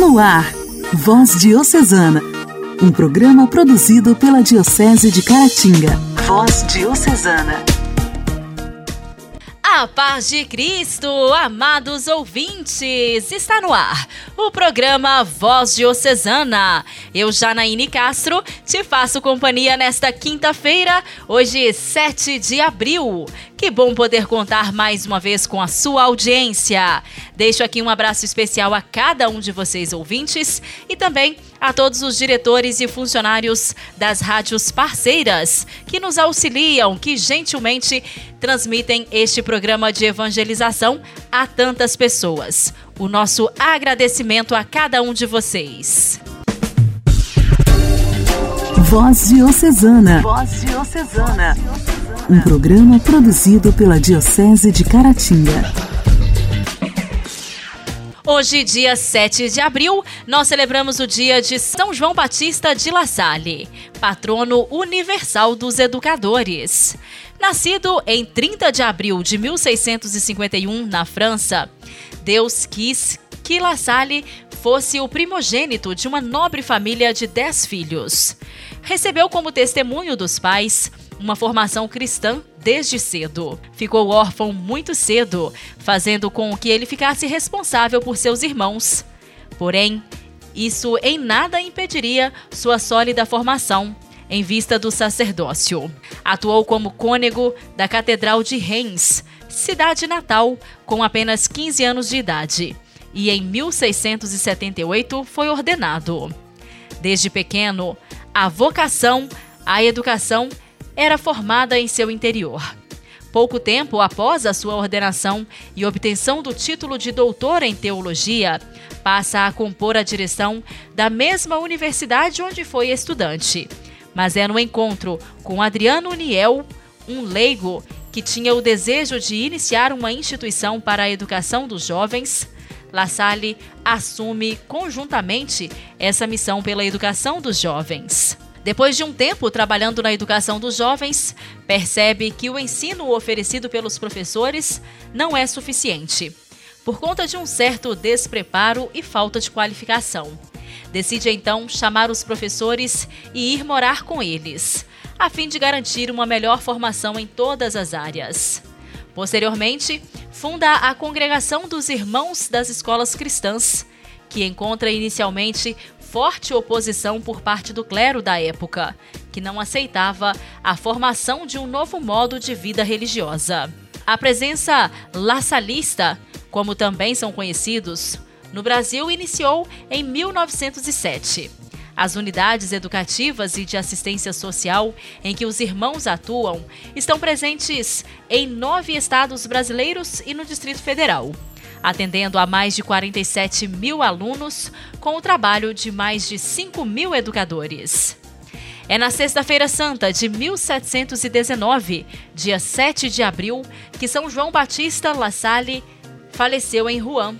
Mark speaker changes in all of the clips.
Speaker 1: No ar, Voz Diocesana, um programa produzido pela Diocese de Caratinga. Voz Diocesana.
Speaker 2: A paz de Cristo, amados ouvintes, está no ar o programa Voz Diocesana. Eu, Janaíne Castro, te faço companhia nesta quinta-feira, hoje 7 de abril. Que bom poder contar mais uma vez com a sua audiência. Deixo aqui um abraço especial a cada um de vocês ouvintes e também a todos os diretores e funcionários das rádios parceiras que nos auxiliam, que gentilmente transmitem este programa de evangelização a tantas pessoas. O nosso agradecimento a cada um de vocês.
Speaker 1: Voz Diocesana. Voz Diocesana. Um programa produzido pela Diocese de Caratinga.
Speaker 2: Hoje, dia 7 de abril, nós celebramos o dia de São João Batista de La Salle, patrono universal dos educadores. Nascido em 30 de abril de 1651 na França, Deus quis que La Salle fosse o primogênito de uma nobre família de dez filhos recebeu como testemunho dos pais uma formação cristã desde cedo. Ficou órfão muito cedo, fazendo com que ele ficasse responsável por seus irmãos. Porém, isso em nada impediria sua sólida formação em vista do sacerdócio. Atuou como cônego da Catedral de Reims, cidade natal, com apenas 15 anos de idade, e em 1678 foi ordenado. Desde pequeno, a vocação, a educação era formada em seu interior. Pouco tempo após a sua ordenação e obtenção do título de doutor em teologia, passa a compor a direção da mesma universidade onde foi estudante. Mas é no encontro com Adriano Niel, um leigo que tinha o desejo de iniciar uma instituição para a educação dos jovens, La Salle assume conjuntamente essa missão pela educação dos jovens. Depois de um tempo trabalhando na educação dos jovens, percebe que o ensino oferecido pelos professores não é suficiente, por conta de um certo despreparo e falta de qualificação. Decide então chamar os professores e ir morar com eles, a fim de garantir uma melhor formação em todas as áreas. Posteriormente, funda a Congregação dos Irmãos das Escolas Cristãs, que encontra inicialmente forte oposição por parte do clero da época, que não aceitava a formação de um novo modo de vida religiosa. A presença laçalista, como também são conhecidos, no Brasil iniciou em 1907 as unidades educativas e de assistência social em que os irmãos atuam estão presentes em nove estados brasileiros e no Distrito Federal, atendendo a mais de 47 mil alunos com o trabalho de mais de 5 mil educadores. É na Sexta-feira Santa de 1719, dia 7 de abril, que São João Batista La Salle faleceu em Rouen,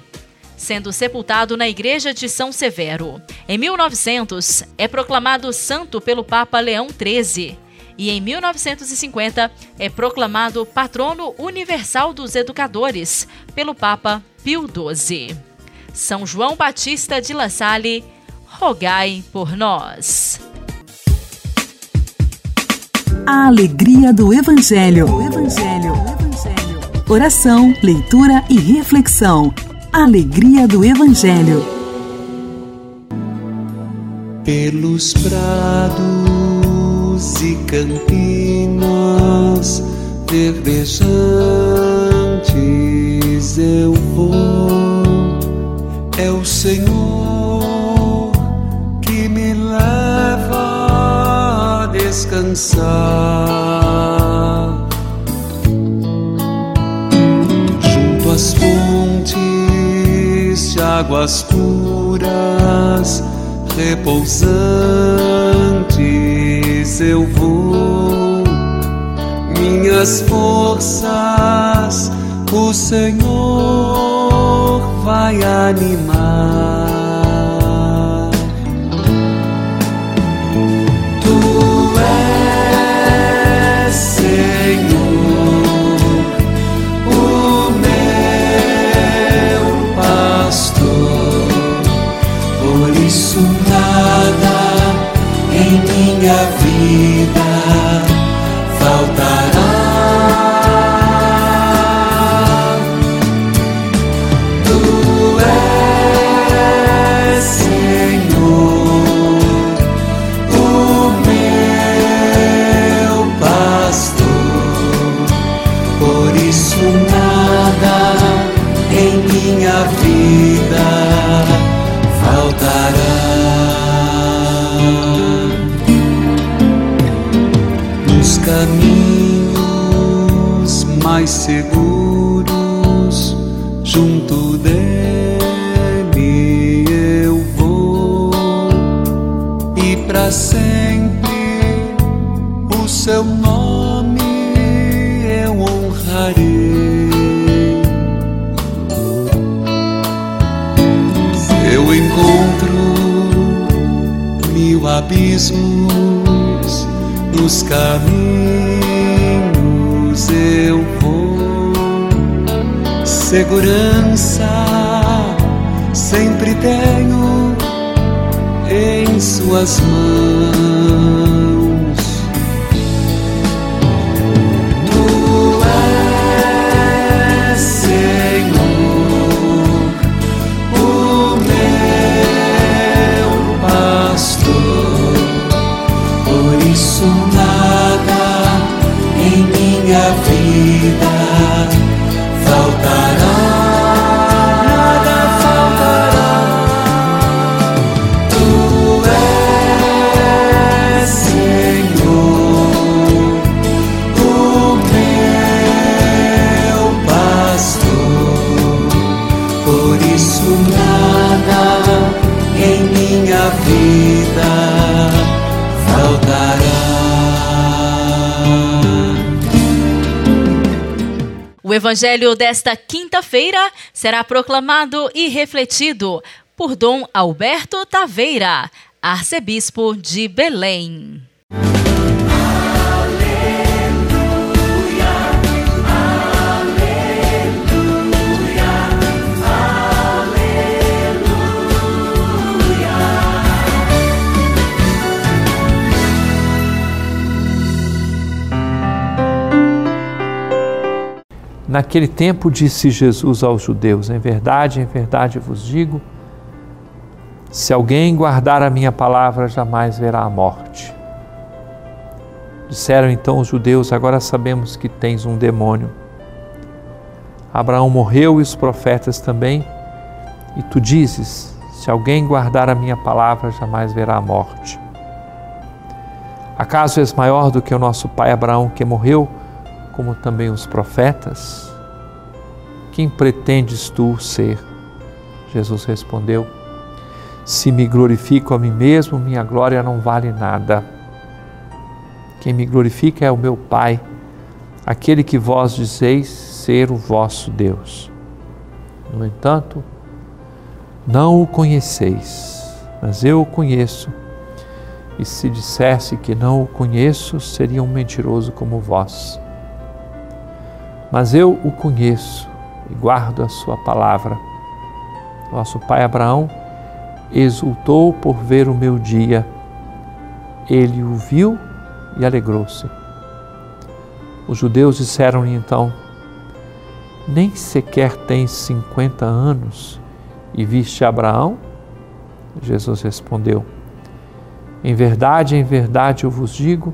Speaker 2: sendo sepultado na igreja de São Severo. Em 1900, é proclamado santo pelo Papa Leão XIII e em 1950 é proclamado patrono universal dos educadores pelo Papa Pio XII. São João Batista de La Salle, rogai por nós.
Speaker 1: A alegria do Evangelho. O Evangelho. O Evangelho. Oração, leitura e reflexão. Alegria do Evangelho.
Speaker 3: Pelos prados e campinas verdejantes eu vou. É o Senhor que me leva a descansar águas puras, repousantes eu vou. Minhas forças o Senhor vai animar. Minha vida caminhos mais seguros, junto dele eu vou e para sempre o seu nome eu honrarei. Eu encontro mil abismos nos caminhos Segurança sempre tenho em Suas mãos.
Speaker 2: Evangelho desta quinta-feira será proclamado e refletido por Dom Alberto Taveira, arcebispo de Belém.
Speaker 4: Naquele tempo disse Jesus aos judeus: Em verdade, em verdade vos digo, se alguém guardar a minha palavra, jamais verá a morte. Disseram então os judeus: Agora sabemos que tens um demônio. Abraão morreu e os profetas também, e tu dizes: Se alguém guardar a minha palavra, jamais verá a morte. Acaso és maior do que o nosso pai Abraão, que morreu? como também os profetas? Quem pretendes tu ser? Jesus respondeu: Se me glorifico a mim mesmo, minha glória não vale nada. Quem me glorifica é o meu Pai, aquele que vós dizeis ser o vosso Deus. No entanto, não o conheceis, mas eu o conheço. E se dissesse que não o conheço, seria um mentiroso como vós mas eu o conheço e guardo a sua palavra. Nosso pai Abraão exultou por ver o meu dia. Ele o viu e alegrou-se. Os judeus disseram-lhe então: Nem sequer tens cinquenta anos e viste Abraão? Jesus respondeu: Em verdade, em verdade eu vos digo,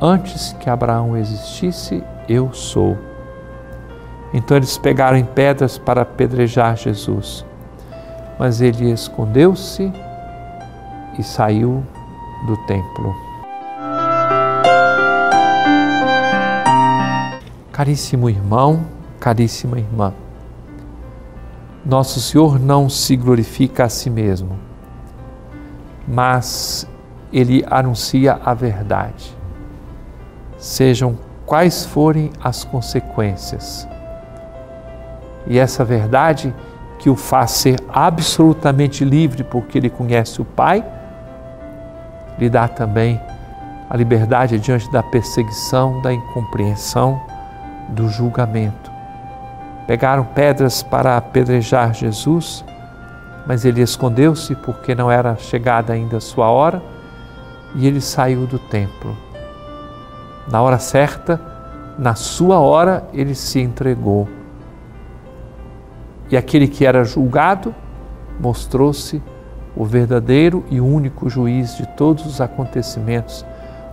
Speaker 4: antes que Abraão existisse, eu sou. Então eles pegaram em pedras para apedrejar Jesus. Mas ele escondeu-se e saiu do templo. Caríssimo irmão, caríssima irmã, Nosso Senhor não se glorifica a si mesmo, mas ele anuncia a verdade. Sejam quais forem as consequências e essa verdade que o faz ser absolutamente livre, porque ele conhece o Pai, lhe dá também a liberdade diante da perseguição, da incompreensão, do julgamento. Pegaram pedras para apedrejar Jesus mas ele escondeu-se porque não era chegada ainda a sua hora e ele saiu do templo. Na hora certa, na sua hora, ele se entregou. E aquele que era julgado mostrou-se o verdadeiro e único juiz de todos os acontecimentos,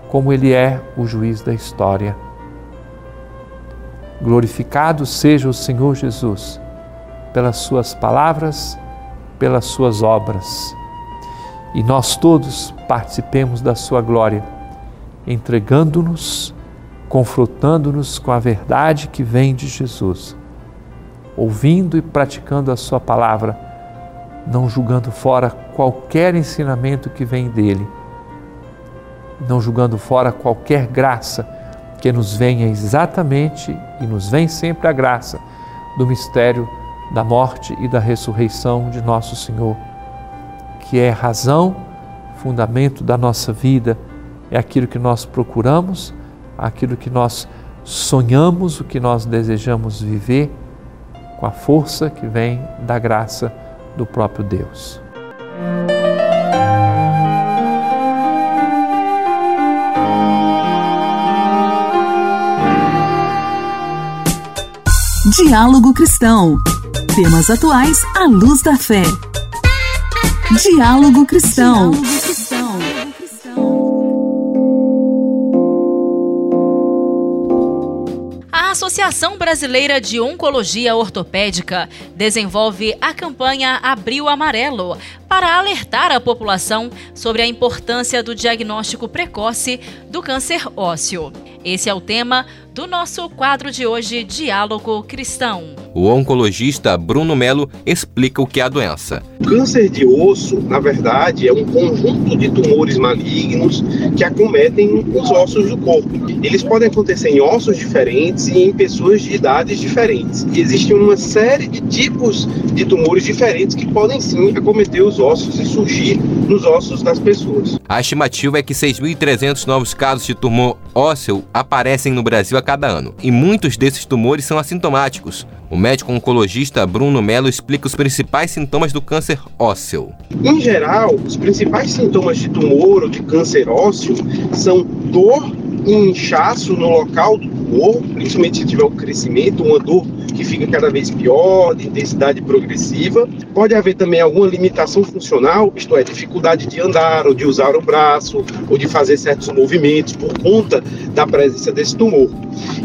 Speaker 4: como ele é o juiz da história. Glorificado seja o Senhor Jesus pelas suas palavras, pelas suas obras. E nós todos participemos da sua glória, entregando-nos, confrontando-nos com a verdade que vem de Jesus, ouvindo e praticando a sua palavra, não julgando fora qualquer ensinamento que vem dele, não julgando fora qualquer graça que nos venha exatamente e nos vem sempre a graça do mistério da morte e da ressurreição de nosso Senhor, que é razão, fundamento da nossa vida, é aquilo que nós procuramos, aquilo que nós sonhamos, o que nós desejamos viver, com a força que vem da graça do próprio Deus.
Speaker 1: Diálogo Cristão. Temas atuais à luz da fé. Diálogo Cristão.
Speaker 2: A Associação Brasileira de Oncologia Ortopédica desenvolve a campanha Abril Amarelo para alertar a população sobre a importância do diagnóstico precoce do câncer ósseo. Esse é o tema do nosso quadro de hoje, Diálogo Cristão.
Speaker 5: O oncologista Bruno Melo explica o que é a doença.
Speaker 6: Câncer de osso, na verdade, é um conjunto de tumores malignos que acometem os ossos do corpo. Eles podem acontecer em ossos diferentes e em pessoas de idades diferentes. E existe uma série de tipos de tumores diferentes que podem sim acometer os ossos e surgir nos ossos das pessoas.
Speaker 5: A estimativa é que 6.300 novos casos de tumor ósseo aparecem no Brasil a cada ano, e muitos desses tumores são assintomáticos. O médico oncologista Bruno Melo explica os principais sintomas do câncer ósseo.
Speaker 6: Em geral, os principais sintomas de tumor ou de câncer ósseo são dor e inchaço no local do tumor, principalmente se tiver o crescimento, uma dor que fica cada vez pior, de intensidade progressiva. Pode haver também alguma limitação funcional, isto é, dificuldade de andar, ou de usar o braço, ou de fazer certos movimentos por conta da presença desse tumor.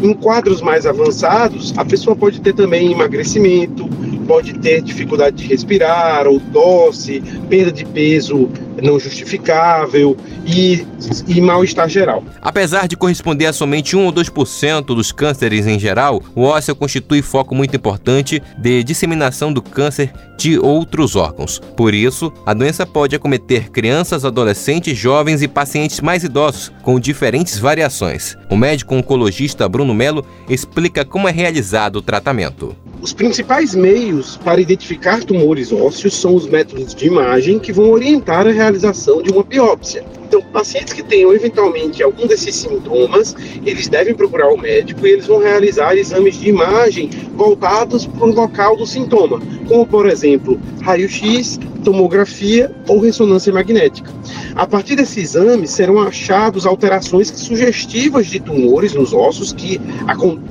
Speaker 6: Em quadros mais avançados, a pessoa pode ter também emagrecimento, pode ter dificuldade de respirar, ou tosse, perda de peso não justificável e, e mal-estar geral.
Speaker 5: Apesar de corresponder a somente 1 ou 2% dos cânceres em geral, o ósseo constitui foco muito importante de disseminação do câncer de outros órgãos. Por isso, a doença pode acometer crianças, adolescentes, jovens e pacientes mais idosos, com diferentes variações. O médico oncologista Bruno Melo explica como é realizado o tratamento.
Speaker 6: Os principais meios para identificar tumores ósseos são os métodos de imagem que vão orientar a realização de uma biópsia. Então, pacientes que tenham eventualmente algum desses sintomas, eles devem procurar o médico e eles vão realizar exames de imagem voltados para o local do sintoma, como por exemplo, raio-x, tomografia ou ressonância magnética. A partir desses exames serão achados alterações sugestivas de tumores nos ossos que,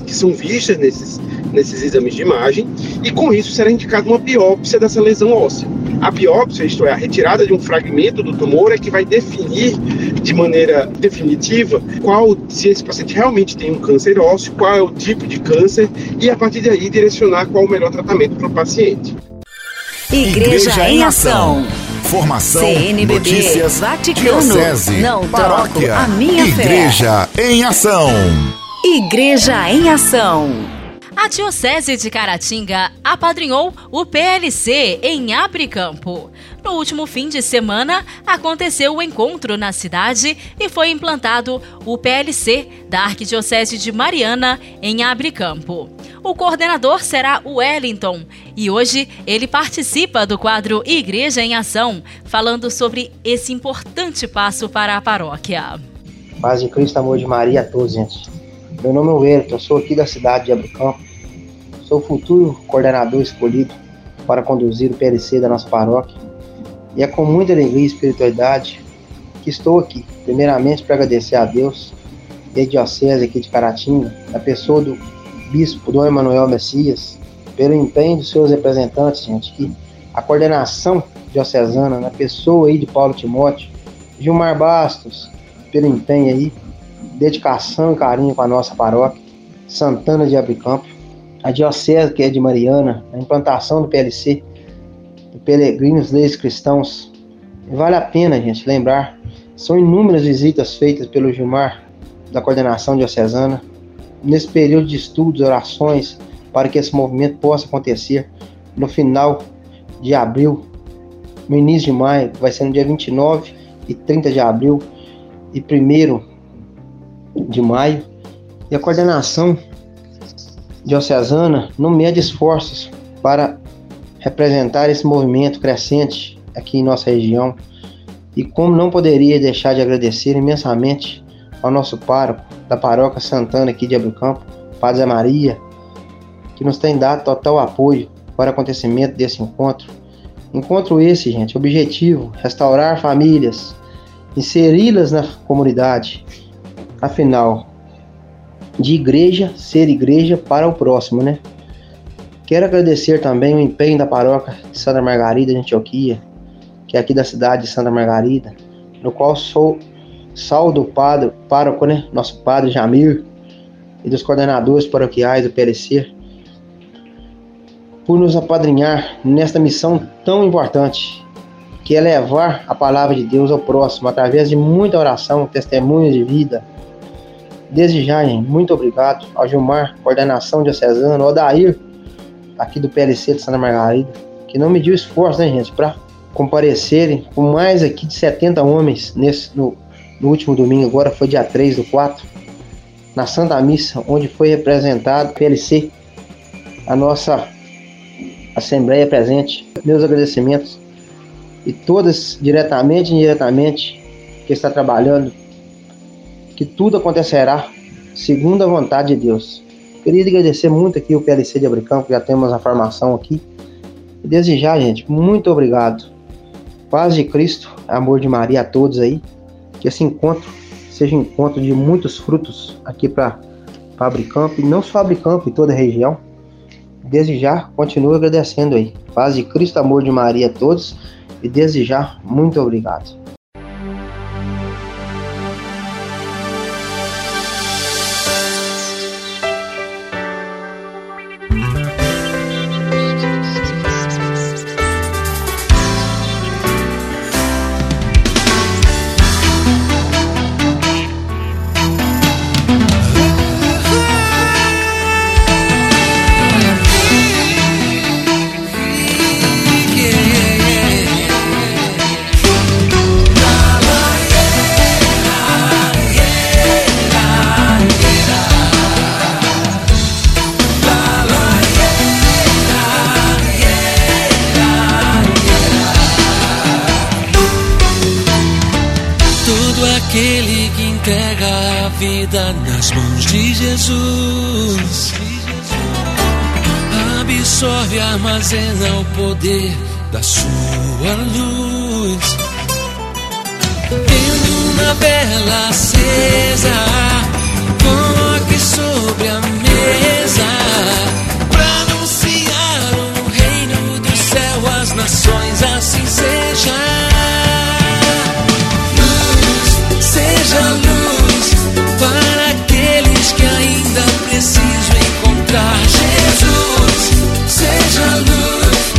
Speaker 6: que são vistas nesses, nesses exames de imagem, e com isso será indicada uma biópsia dessa lesão óssea. A biópsia, isto é, a retirada de um fragmento do tumor, é que vai definir de maneira definitiva qual, se esse paciente realmente tem um câncer ósseo, qual é o tipo de câncer, e a partir daí direcionar qual o melhor tratamento para o paciente.
Speaker 1: Igreja, Igreja em Ação.
Speaker 7: Formação,
Speaker 1: CNBB,
Speaker 7: notícias,
Speaker 1: Vaticano,
Speaker 7: diocese,
Speaker 1: não
Speaker 7: paróquia,
Speaker 1: a minha
Speaker 7: Igreja
Speaker 1: fé.
Speaker 7: em Ação.
Speaker 1: Igreja em Ação.
Speaker 2: A Diocese de Caratinga apadrinhou o PLC em Abricampo. No último fim de semana, aconteceu o encontro na cidade e foi implantado o PLC da Arquidiocese de Mariana em Abricampo. O coordenador será o Wellington e hoje ele participa do quadro Igreja em Ação, falando sobre esse importante passo para a paróquia.
Speaker 8: Paz de Cristo, amor de Maria a todos, gente. Meu nome é Wellington, sou aqui da cidade de Abricampo. Sou o futuro coordenador escolhido para conduzir o PLC da nossa paróquia. E é com muita alegria e espiritualidade que estou aqui, primeiramente para agradecer a Deus e a Diocese aqui de Caratinga, a pessoa do Bispo Dom Emanuel Messias, pelo empenho dos seus representantes, gente, que a coordenação diocesana, na pessoa aí de Paulo Timóteo, Gilmar Bastos, pelo empenho aí, dedicação e carinho com a nossa paróquia, Santana de Abricampo, a Diocese que é de Mariana, a implantação do PLC, do Peregrinos Leis Cristãos. Vale a pena, gente, lembrar, são inúmeras visitas feitas pelo Gilmar, da coordenação diocesana, nesse período de estudos, orações, para que esse movimento possa acontecer no final de abril, no início de maio, vai ser no dia 29 e 30 de abril e 1 de maio. E a coordenação diocesana não mede esforços para representar esse movimento crescente aqui em nossa região. E como não poderia deixar de agradecer imensamente ao nosso pároco da paróquia Santana aqui de Abricampo, Padre Zé Maria, que nos tem dado total apoio para o acontecimento desse encontro. Encontro esse, gente, objetivo: restaurar famílias, inseri-las na comunidade. Afinal, de igreja ser igreja para o próximo, né? Quero agradecer também o empenho da paróquia de Santa Margarida de Antioquia, que é aqui da cidade de Santa Margarida, no qual sou saldo padre, pároco, né? Nosso padre Jamir e dos coordenadores paroquiais do PLC, por nos apadrinhar nesta missão tão importante, que é levar a palavra de Deus ao próximo através de muita oração, testemunhos de vida. Desde já, gente, muito obrigado ao Gilmar, coordenação diocesana, ao Dair, aqui do PLC de Santa Margarida, que não mediu esforço, né, gente, para comparecerem com mais aqui de 70 homens nesse, no, no último domingo, agora foi dia 3 do 4, na Santa Missa, onde foi representado o PLC, a nossa Assembleia presente. Meus agradecimentos e todas, diretamente e indiretamente, que está trabalhando, que tudo acontecerá segundo a vontade de Deus. Queria agradecer muito aqui o PLC de Abricão, que já temos a formação aqui. E desejar, gente, muito obrigado. Paz de Cristo, amor de Maria a todos aí. Que esse encontro seja um encontro de muitos frutos aqui para Fabricampo, e não só Fabricampo, em toda a região. Desde já, continuo agradecendo aí. Paz de Cristo, amor de Maria a todos e desde já, muito obrigado.
Speaker 9: Vida nas mãos de Jesus. Absorve, armazena o poder da sua luz. Tendo uma vela acesa, coloque sobre a mesa. Para anunciar o reino do céu às nações, assim seja. Luz, seja luz. preciso encontrar Jesus. Seja luz,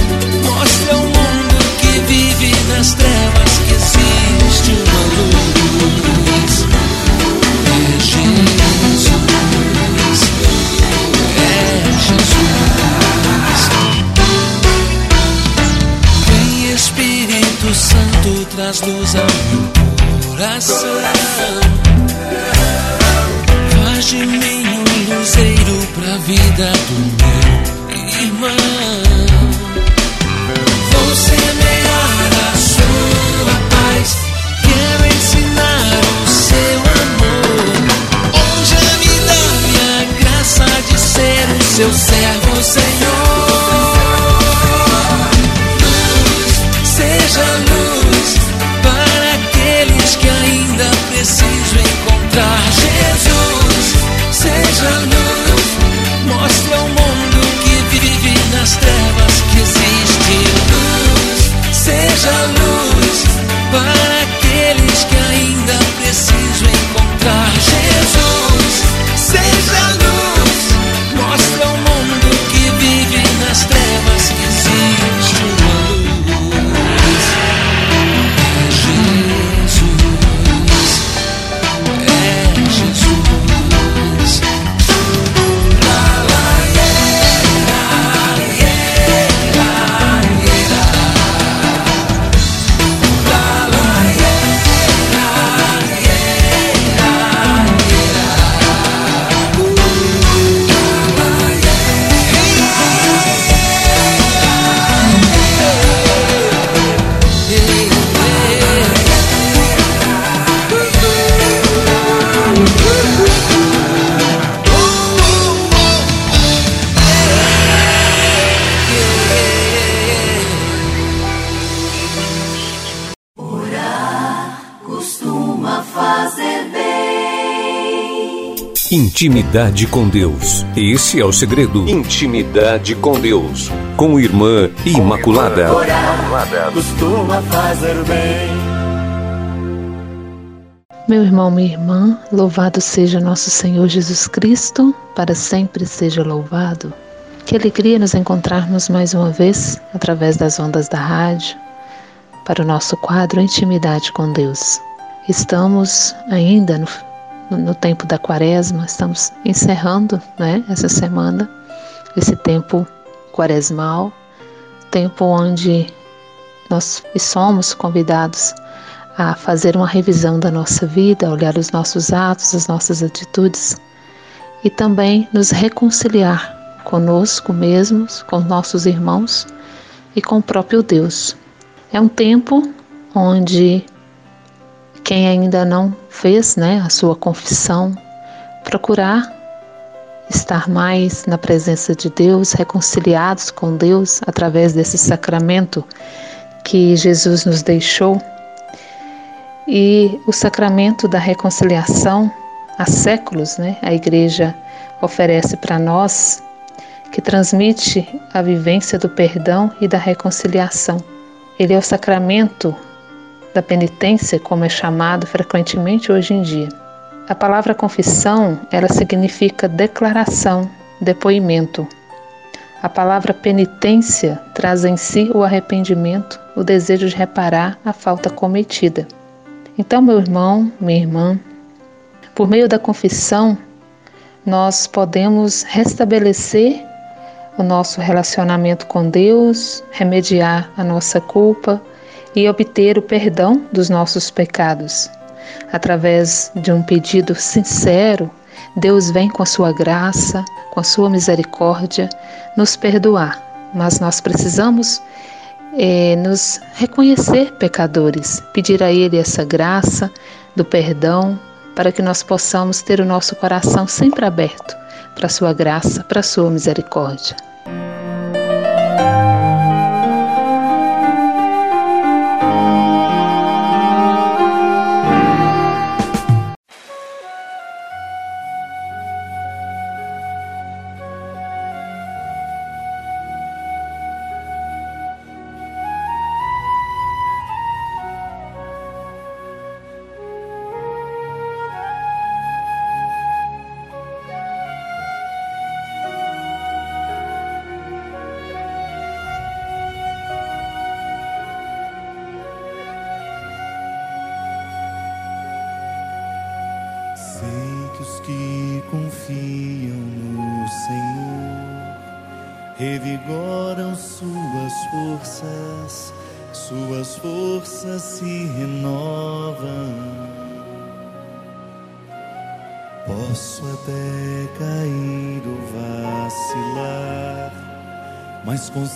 Speaker 9: mostra ao mundo que vive nas trevas que existe uma luz. É Jesus, é Jesus. Vem Espírito Santo, traz luz ao coração. Faz de mim um luzeiro pra vida do meu
Speaker 7: Intimidade com Deus. Esse é o segredo. Intimidade com Deus. Com Irmã Imaculada.
Speaker 10: Orar costuma fazer bem.
Speaker 11: Meu irmão, minha irmã, louvado seja nosso Senhor Jesus Cristo, para sempre seja louvado. Que alegria nos encontrarmos mais uma vez através das ondas da rádio para o nosso quadro Intimidade com Deus. Estamos ainda no no tempo da quaresma, estamos encerrando né, essa semana, esse tempo quaresmal, tempo onde nós somos convidados a fazer uma revisão da nossa vida, olhar os nossos atos, as nossas atitudes e também nos reconciliar conosco mesmos, com nossos irmãos e com o próprio Deus. É um tempo onde quem ainda não fez né, a sua confissão, procurar estar mais na presença de Deus, reconciliados com Deus através desse sacramento que Jesus nos deixou. E o sacramento da reconciliação, há séculos, né, a Igreja oferece para nós, que transmite a vivência do perdão e da reconciliação. Ele é o sacramento da penitência, como é chamado frequentemente hoje em dia. A palavra confissão, ela significa declaração, depoimento. A palavra penitência traz em si o arrependimento, o desejo de reparar a falta cometida. Então, meu irmão, minha irmã, por meio da confissão, nós podemos restabelecer o nosso relacionamento com Deus, remediar a nossa culpa, e obter o perdão dos nossos pecados. Através de um pedido sincero, Deus vem com a sua graça, com a sua misericórdia, nos perdoar. Mas nós precisamos é, nos reconhecer pecadores, pedir a Ele essa graça do perdão, para que nós possamos ter o nosso coração sempre aberto para a sua graça, para a sua misericórdia.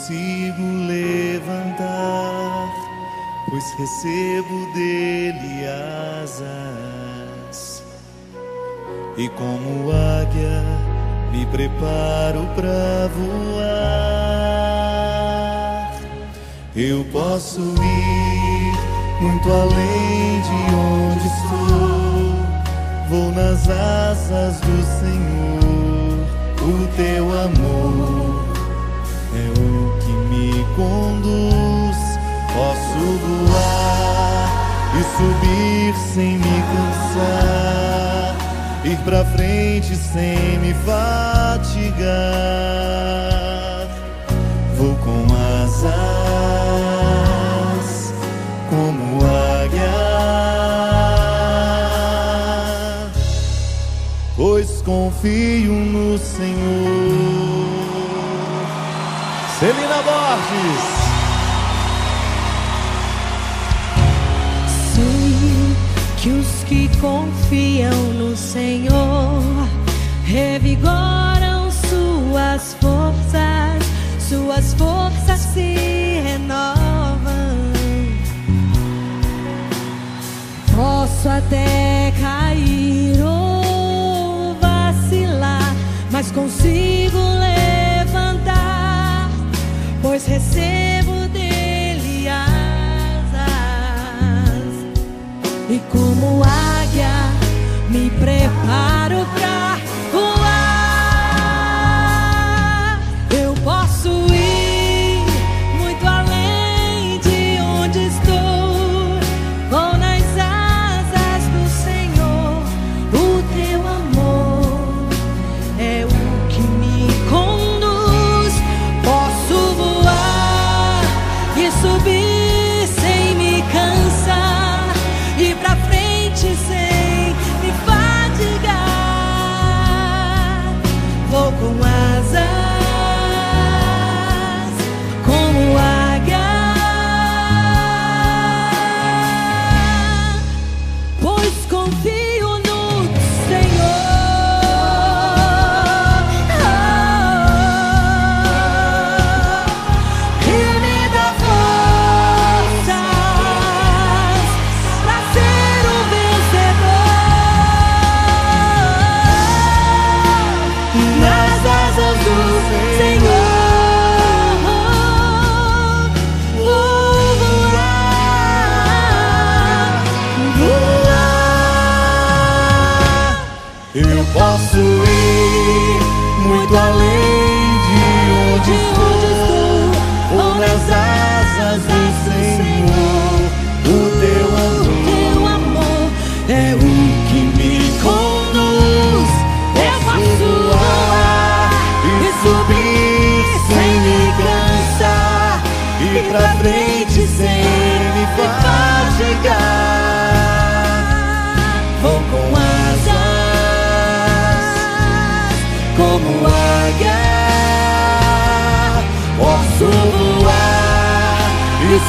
Speaker 10: Consigo levantar, pois recebo dele asas e como águia me preparo para voar. Eu posso ir muito além de onde estou. Vou nas asas do Senhor. O teu amor conduz. Posso voar e subir sem me cansar ir pra frente sem me fatigar. Vou com asas como águia, pois confio no Senhor. Celina Borges.
Speaker 12: que os que confiam no Senhor revigoram suas forças, suas forças se renovam. Posso até cair ou vacilar, mas consigo levantar, pois recebo E como águia me preparo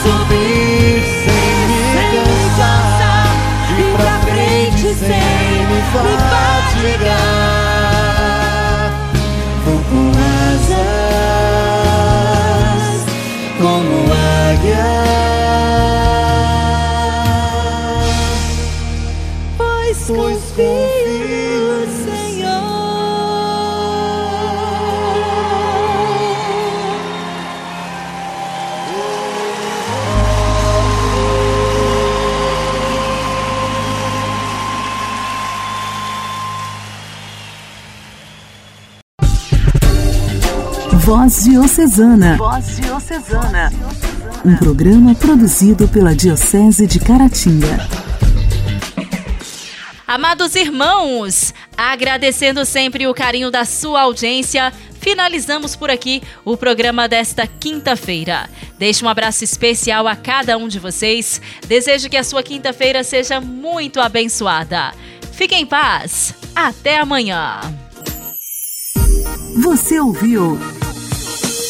Speaker 10: subir sem me cansar, e pra frente sem me fatigar.
Speaker 1: Voz Diocesana. Voz Diocesana. Um programa produzido pela Diocese de Caratinga.
Speaker 2: Amados irmãos, agradecendo sempre o carinho da sua audiência, finalizamos por aqui o programa desta quinta-feira. Deixo um abraço especial a cada um de vocês. Desejo que a sua quinta-feira seja muito abençoada. Fiquem em paz. Até amanhã.
Speaker 1: Você ouviu